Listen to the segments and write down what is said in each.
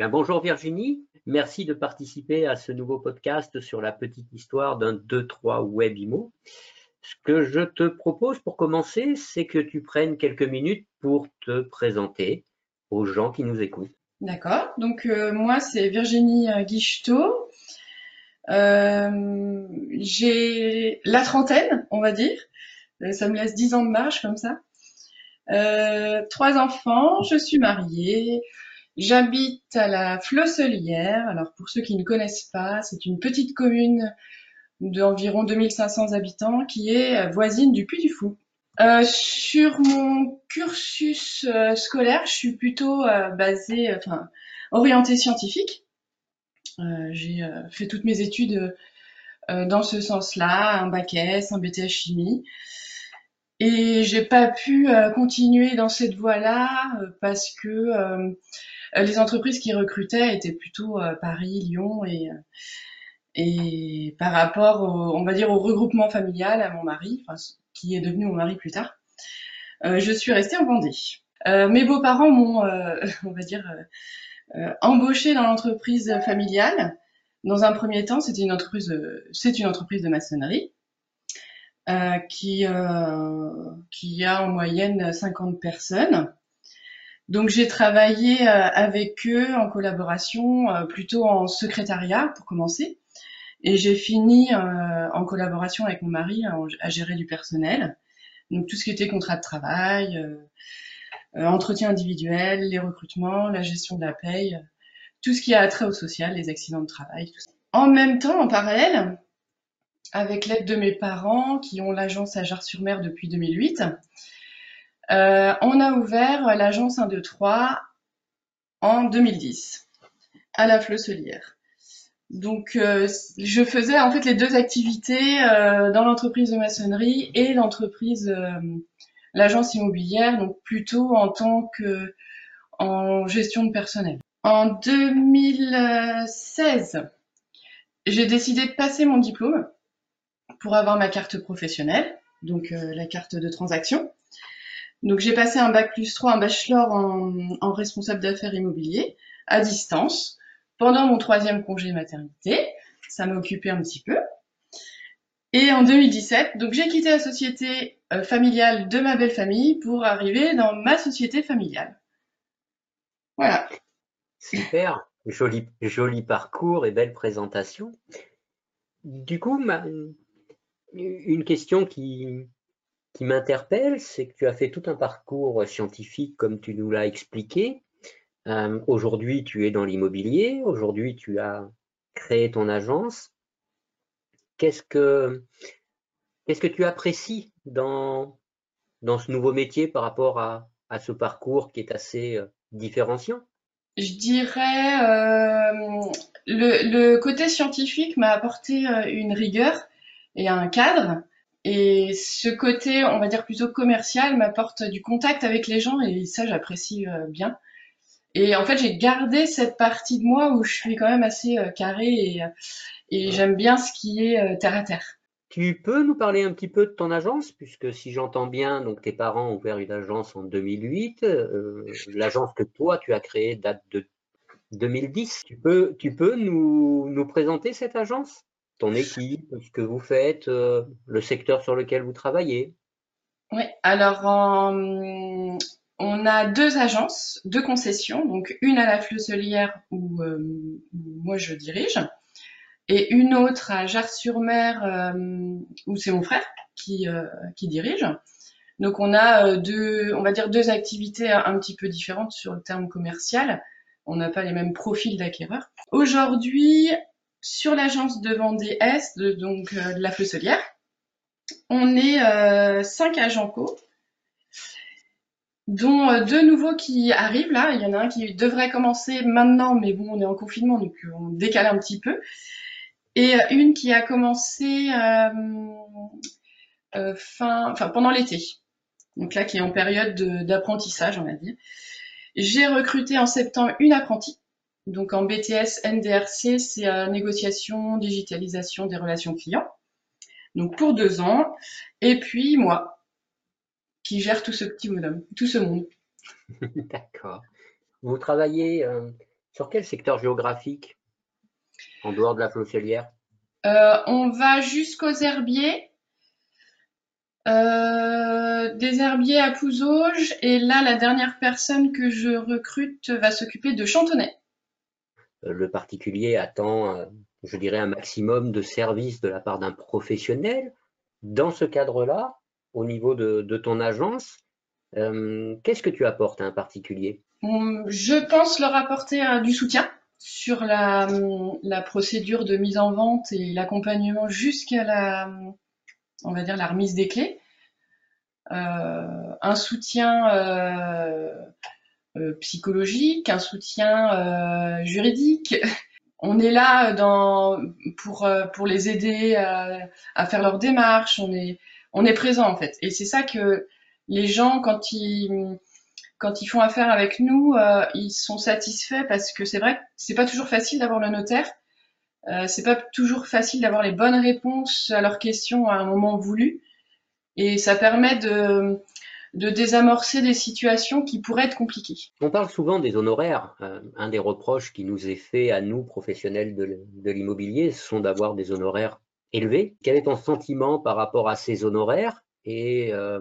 Bien, bonjour Virginie, merci de participer à ce nouveau podcast sur la petite histoire d'un 2-3 web IMO. Ce que je te propose pour commencer, c'est que tu prennes quelques minutes pour te présenter aux gens qui nous écoutent. D'accord, donc euh, moi c'est Virginie euh, Guichetot. Euh, j'ai la trentaine, on va dire. Ça me laisse dix ans de marche comme ça. trois enfants, je suis mariée, j'habite à la Flosselière. Alors pour ceux qui ne connaissent pas, c'est une petite commune d'environ 2500 habitants qui est voisine du Puy du Fou. Euh, sur mon cursus euh, scolaire, je suis plutôt euh, basée, enfin, orientée scientifique. j'ai fait toutes mes études dans ce sens-là, un bac S, un BTS chimie. Et j'ai pas pu continuer dans cette voie-là parce que les entreprises qui recrutaient étaient plutôt Paris, Lyon et et par rapport, au, on va dire, au regroupement familial à mon mari, qui est devenu mon mari plus tard, euh, je suis restée en Vendée. Euh, mes beaux-parents m'ont, euh, on va dire, embauché dans l'entreprise familiale. Dans un premier temps, c'était une entreprise, c'est une entreprise de maçonnerie qui qui a en moyenne 50 personnes. Donc j'ai travaillé avec eux en collaboration, plutôt en secrétariat pour commencer, et j'ai fini euh, en collaboration avec mon mari à, gérer du personnel. Donc tout ce qui était contrat de travail, euh, euh, entretien individuel, les recrutements, la gestion de la paye, tout ce qui a trait au social, les accidents de travail, tout ça. En même temps, en parallèle, avec l'aide de mes parents qui ont l'agence à Jars-sur-Mer depuis 2008, euh, on a ouvert l'agence 1, 2, 3 en 2010 à la Flosselière. Donc, euh, je faisais en fait les deux activités euh, dans l'entreprise de maçonnerie et l'entreprise, l'agence immobilière, donc plutôt en tant que en gestion de personnel. En 2016, j'ai décidé de passer mon diplôme pour avoir ma carte professionnelle, donc la carte de transaction. Donc j'ai passé un bac plus 3, un bachelor en, en responsable d'affaires immobilier à distance pendant mon troisième congé maternité. Ça m'a occupé un petit peu. Et en 2017, donc j'ai quitté la société euh, familiale de ma belle famille pour arriver dans ma société familiale. Voilà. Super, joli, joli parcours et belle présentation. Du coup, une question qui, qui m'interpelle, c'est que tu as fait tout un parcours scientifique comme tu nous l'as expliqué. Euh, aujourd'hui, tu es dans l'immobilier. Aujourd'hui, tu as créé ton agence. Qu'est-ce que, qu'est-ce que tu apprécies dans, dans ce nouveau métier par rapport à, à ce parcours qui est assez euh, différenciant? Je dirais euh, le, le, côté scientifique m'a apporté une rigueur et un cadre. Et ce côté, on va dire plutôt commercial, m'apporte du contact avec les gens et ça, j'apprécie bien. Et en fait, j'ai gardé cette partie de moi où je suis quand même assez euh, carré et, euh, et j'aime bien ce qui est euh, terre à terre. Tu peux nous parler un petit peu de ton agence, puisque si j'entends bien, donc tes parents ont ouvert une agence en 2008. L'agence que toi tu as créée date de 2010. Tu peux, tu peux nous, nous présenter cette agence, ton équipe, ce que vous faites, le secteur sur lequel vous travaillez. Oui, alors on a deux agences, deux concessions, donc une à la Flosselière où, euh, moi je dirige, et une autre à Jars-sur-Mer euh, où c'est mon frère qui, euh, qui dirige. Donc on a deux, on va dire deux activités un petit peu différentes sur le terme commercial. On n'a pas les mêmes profils d'acquéreurs. Aujourd'hui, sur l'agence de Vendée Est, donc de la Flosselière, on est cinq agents co dont euh, deux nouveaux qui arrivent là. Il y en a un qui devrait commencer maintenant, mais bon, on est en confinement, donc euh, on décale un petit peu. Et euh, une qui a commencé fin, pendant l'été. Donc là, qui est en période d'apprentissage, on va dire. J'ai recruté en septembre une apprentie. Donc en BTS NDRC, c'est négociation, digitalisation des relations clients. Donc pour deux ans. Et puis moi, qui gère tout ce petit bonhomme, tout ce monde. D'accord. Vous travaillez, euh, Sur quel secteur géographique? En dehors de la Flocelière euh, On va jusqu'aux herbiers, euh, des herbiers à Pouzauges, et là, la dernière personne que je recrute va s'occuper de Chantonnay. Euh, le particulier attend, je dirais, un maximum de services de la part d'un professionnel. Dans ce cadre-là, au niveau de, ton agence, qu'est-ce que tu apportes à un particulier? Je pense leur apporter du soutien sur la, la, procédure de mise en vente et l'accompagnement jusqu'à la, on va dire, la remise des clés. Euh, un soutien euh, euh, psychologique, un soutien juridique. On est là dans, pour, pour les aider à, à, faire leur démarche. On est, on est présent en fait. Et c'est ça que les gens, quand ils quand ils font affaire avec nous, euh, ils sont satisfaits parce que c'est vrai que c'est pas toujours facile d'avoir le notaire. Euh, c'est pas toujours facile d'avoir les bonnes réponses à leurs questions à un moment voulu. Et ça permet de, de désamorcer des situations qui pourraient être compliquées. On parle souvent des honoraires. Euh, un des reproches qui nous est fait à nous, professionnels de l'immobilier, ce sont d'avoir des honoraires élevés. Quel est ton sentiment par rapport à ces honoraires et euh,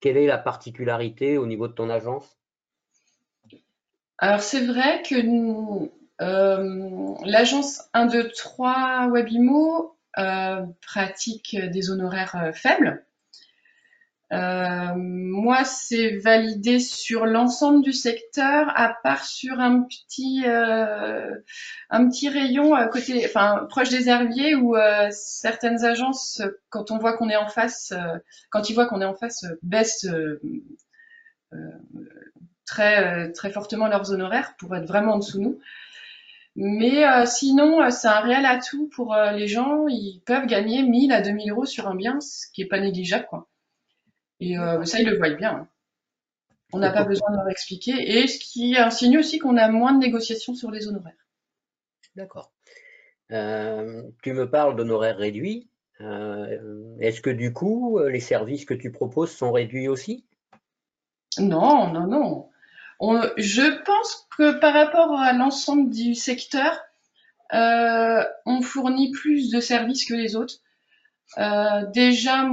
quelle est la particularité au niveau de ton agence? Alors c'est vrai que euh, l'agence 1, 2, 3 Webimo euh, pratique des honoraires faibles. Euh, moi, c'est validé sur l'ensemble du secteur, à part sur un petit, euh, un petit rayon à côté, enfin proche des herbiers, où euh, certaines agences, quand on voit qu'on est en face, quand ils voient qu'on est en face, baissent très, très fortement leurs honoraires pour être vraiment en dessous de nous. Mais sinon, c'est un réel atout pour les gens. Ils peuvent gagner 1000 à 2000 euros sur un bien, ce qui est pas négligeable, quoi. Et euh, ça, ils le voient bien. Hein. On n'a pas besoin de leur expliquer. Et ce qui insinue aussi qu'on a moins de négociations sur les honoraires. D'accord. Euh, tu me parles d'honoraires réduits. Euh, est-ce que du coup, les services que tu proposes sont réduits aussi? Non, non, non. je pense que par rapport à l'ensemble du secteur, on fournit plus de services que les autres. Euh, déjà,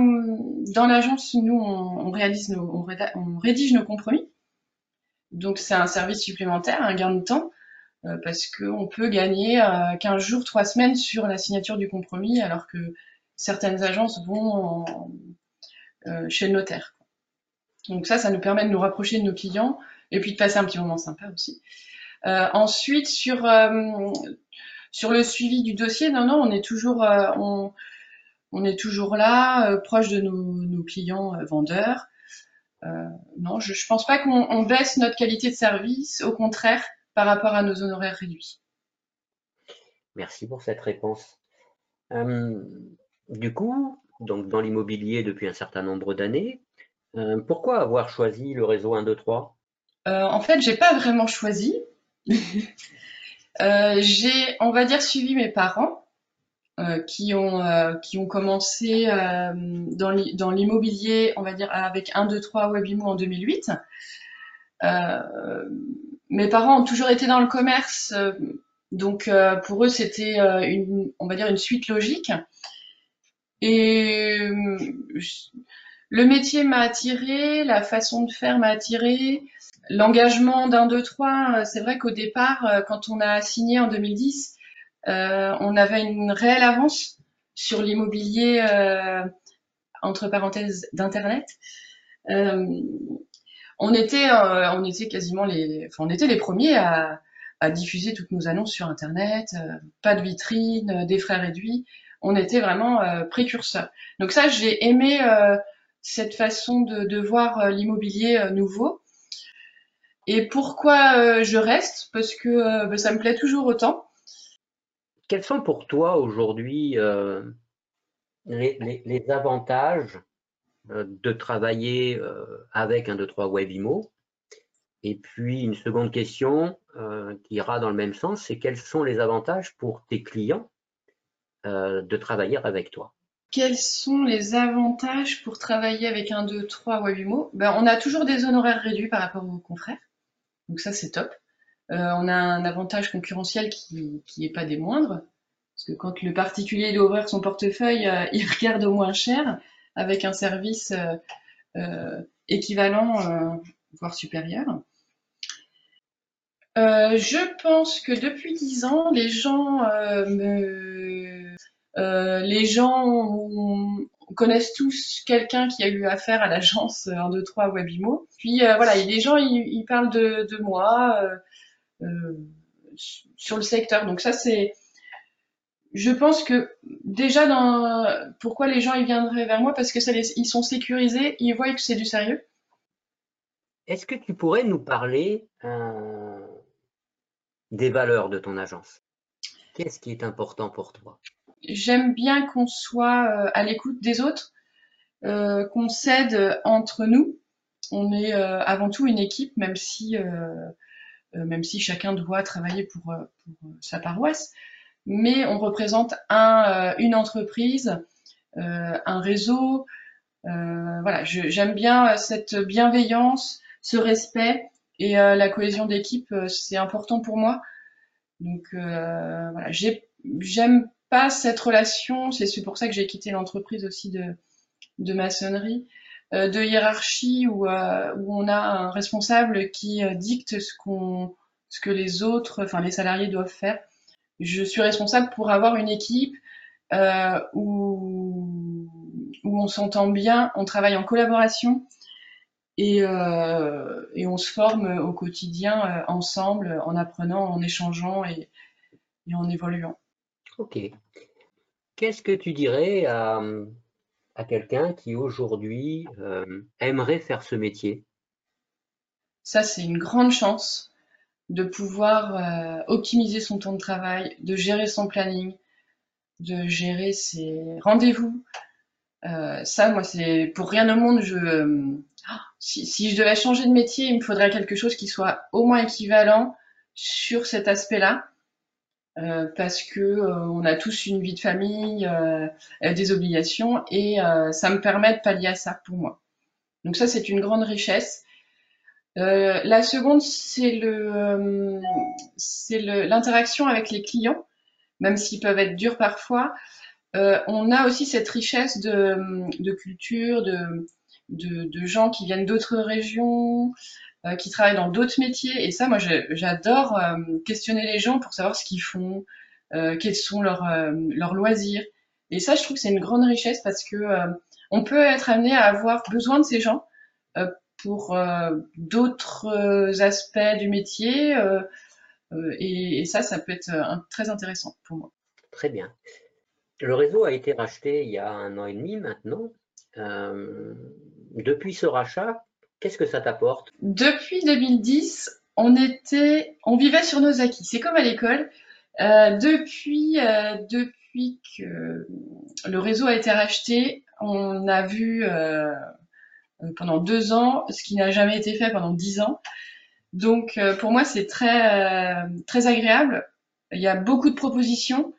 dans l'agence, nous, on, réalise on, rédige nos compromis. Donc, c'est un service supplémentaire, un gain de temps, euh, parce qu'on peut gagner euh, 15 jours, 3 semaines sur la signature du compromis, alors que certaines agences vont euh, chez le notaire. Donc ça, ça nous permet de nous rapprocher de nos clients et puis de passer un petit moment sympa aussi. ensuite, sur sur le suivi du dossier, non, non, on est toujours, on, on est toujours là, euh, proche de nos, clients euh, vendeurs. Euh, non, je ne pense pas qu'on baisse notre qualité de service, au contraire, par rapport à nos honoraires réduits. Merci pour cette réponse. du coup, donc dans l'immobilier depuis un certain nombre d'années, pourquoi avoir choisi le réseau 1, 2, 3 En fait, j'ai pas vraiment choisi. j'ai, on va dire, suivi mes parents euh, qui ont euh, qui ont commencé euh, dans l'immobilier, on va dire avec 1, 2, 3 Webimo en 2008. mes parents ont toujours été dans le commerce, donc pour eux c'était une, on va dire une suite logique. Et le métier m'a attiré, la façon de faire m'a attiré, l'engagement d'un, deux, trois. C'est vrai qu'au départ, quand on a signé en 2010, euh, on avait une réelle avance sur l'immobilier euh, entre parenthèses d'internet. Euh, on était, on était quasiment les, on était les premiers à, diffuser toutes nos annonces sur Internet, pas de vitrine, des frais réduits. On était vraiment précurseurs. Donc ça, j'ai aimé cette façon de, voir l'immobilier nouveau. Et pourquoi je reste? Parce que ben, ça me plaît toujours autant. Quels sont pour toi aujourd'hui euh, les, avantages euh, de travailler euh, avec un 2-3 Webimo? Et puis une seconde question qui ira dans le même sens, c'est quels sont les avantages pour tes clients de travailler avec toi? Quels sont les avantages pour travailler avec un 2-3 Webimo? Ben, On a toujours des honoraires réduits par rapport aux confrères. Donc ça, c'est top. On a un avantage concurrentiel qui n'est pas des moindres. Parce que quand le particulier doit ouvrir son portefeuille, il regarde au moins cher avec un service équivalent, voire supérieur. je pense que depuis dix ans, les gens connaissent tous quelqu'un qui a eu affaire à l'agence 1, 2, 3 Webimo. Puis euh, voilà, les gens, ils, parlent de, moi euh, euh, sur le secteur. Donc ça, c'est... Je pense que déjà, dans... pourquoi les gens ils viendraient vers moi Parce que ça ils sont sécurisés, ils voient que c'est du sérieux. Est-ce que tu pourrais nous parler des valeurs de ton agence? Qu'est-ce qui est important pour toi? J'aime bien qu'on soit euh, à l'écoute des autres, euh, qu'on s'aide entre nous. On est euh, avant tout une équipe, même si, même si chacun doit travailler pour, pour, sa paroisse. Mais on représente un, une entreprise, un réseau. voilà, j'aime bien cette bienveillance, ce respect et la cohésion d'équipe, c'est important pour moi. Donc voilà, j'aime pas cette relation, c'est pour ça que j'ai quitté l'entreprise aussi de, maçonnerie, euh, de hiérarchie où, euh, où on a un responsable qui euh, dicte ce, qu'on, ce que les autres, enfin les salariés doivent faire. Je suis responsable pour avoir une équipe où, où on s'entend bien, on travaille en collaboration et, et on se forme au quotidien ensemble en apprenant, en échangeant et, et en évoluant. Ok. Qu'est-ce que tu dirais à, quelqu'un qui aujourd'hui euh, aimerait faire ce métier Ça, c'est une grande chance de pouvoir euh, optimiser son temps de travail, de gérer son planning, de gérer ses rendez-vous. Euh, ça, moi, c'est pour rien au monde. Si, si, je devais changer de métier, il me faudrait quelque chose qui soit au moins équivalent sur cet aspect-là. Euh, parce que euh, on a tous une vie de famille, euh, des obligations, et ça me permet de pallier à ça pour moi. Donc ça, c'est une grande richesse. la seconde, c'est le, c'est l'interaction avec les clients, même s'ils peuvent être durs parfois. on a aussi cette richesse de, de culture, de, de, de, gens qui viennent d'autres régions, euh, qui travaillent dans d'autres métiers. Et ça, moi, j'adore euh, questionner les gens pour savoir ce qu'ils font, euh, quels sont leurs, leurs loisirs. Et ça, je trouve que c'est une grande richesse parce que on peut être amené à avoir besoin de ces gens pour d'autres aspects du métier. Et, ça, ça peut être très intéressant pour moi. Très bien. Le réseau a été racheté il y a un an et demi maintenant. depuis ce rachat, Qu'est-ce que ça t'apporte? Depuis 2010, on était, on vivait sur nos acquis. C'est comme à l'école. Euh, depuis, euh, depuis que le réseau a été racheté, on a vu euh, pendant deux ans ce qui n'a jamais été fait pendant dix ans. Donc pour moi c'est très très agréable. Il y a beaucoup de propositions.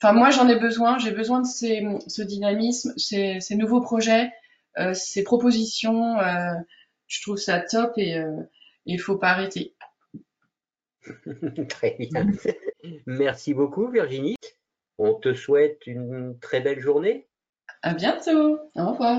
Enfin moi j'en ai besoin. J'ai besoin de ces, ce dynamisme, ces, ces nouveaux projets, ces propositions je trouve ça top et euh, il ne faut pas arrêter. très bien. Merci beaucoup Virginie. On te souhaite une très belle journée. À bientôt. Au revoir.